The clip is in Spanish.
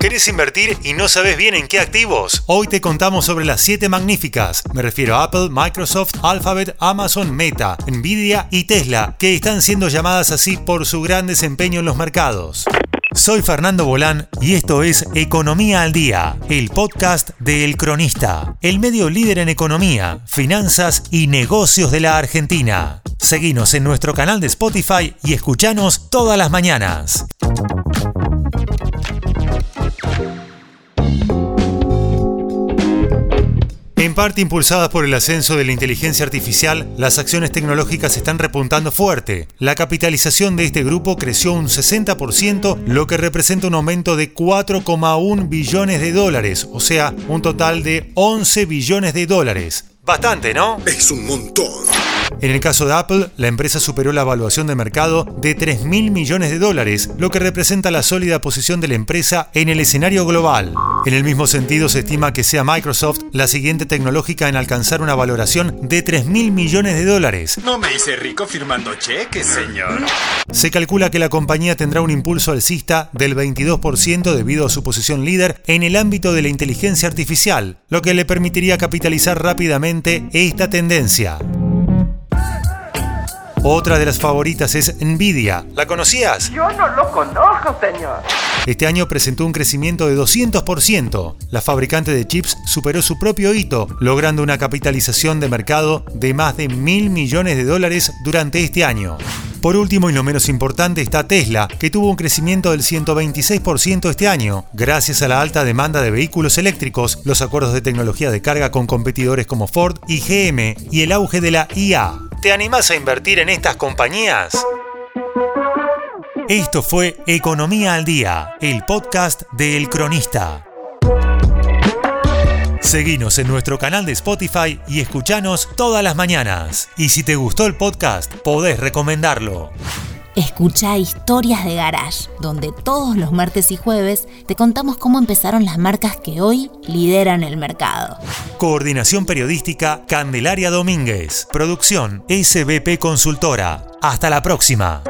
¿Querés invertir y no sabes bien en qué activos? Hoy te contamos sobre las 7 magníficas. Me refiero a Apple, Microsoft, Alphabet, Amazon, Meta, Nvidia y Tesla, que están siendo llamadas así por su gran desempeño en los mercados. Soy Fernando Bolán y esto es Economía al Día, el podcast de El Cronista, el medio líder en economía, finanzas y negocios de la Argentina. Seguinos en nuestro canal de Spotify y escuchanos todas las mañanas. En parte impulsadas por el ascenso de la inteligencia artificial, las acciones tecnológicas están repuntando fuerte. La capitalización de este grupo creció un 60%, lo que representa un aumento de 4,1 billones de dólares, o sea, un total de 11 billones de dólares. Bastante, ¿no? Es un montón. En el caso de Apple, la empresa superó la evaluación de mercado de 3 mil millones de dólares, lo que representa la sólida posición de la empresa en el escenario global. En el mismo sentido, se estima que sea Microsoft la siguiente tecnológica en alcanzar una valoración de 3 mil millones de dólares. No me hice rico firmando cheques, señor. Se calcula que la compañía tendrá un impulso alcista del 22% debido a su posición líder en el ámbito de la inteligencia artificial, lo que le permitiría capitalizar rápidamente esta tendencia. Otra de las favoritas es Nvidia. ¿La conocías? Yo no lo conozco, señor. Este año presentó un crecimiento de 200%. La fabricante de chips superó su propio hito, logrando una capitalización de mercado de más de mil millones de dólares durante este año. Por último y no menos importante está Tesla, que tuvo un crecimiento del 126% este año, gracias a la alta demanda de vehículos eléctricos, los acuerdos de tecnología de carga con competidores como Ford y GM y el auge de la IA. ¿Te animás a invertir en estas compañías? Esto fue Economía al Día, el podcast de El Cronista. Seguinos en nuestro canal de Spotify y escuchanos todas las mañanas. Y si te gustó el podcast, podés recomendarlo. Escucha Historias de Garage, donde todos los martes y jueves te contamos cómo empezaron las marcas que hoy lideran el mercado. Coordinación Periodística Candelaria Domínguez. Producción SBP Consultora. Hasta la próxima.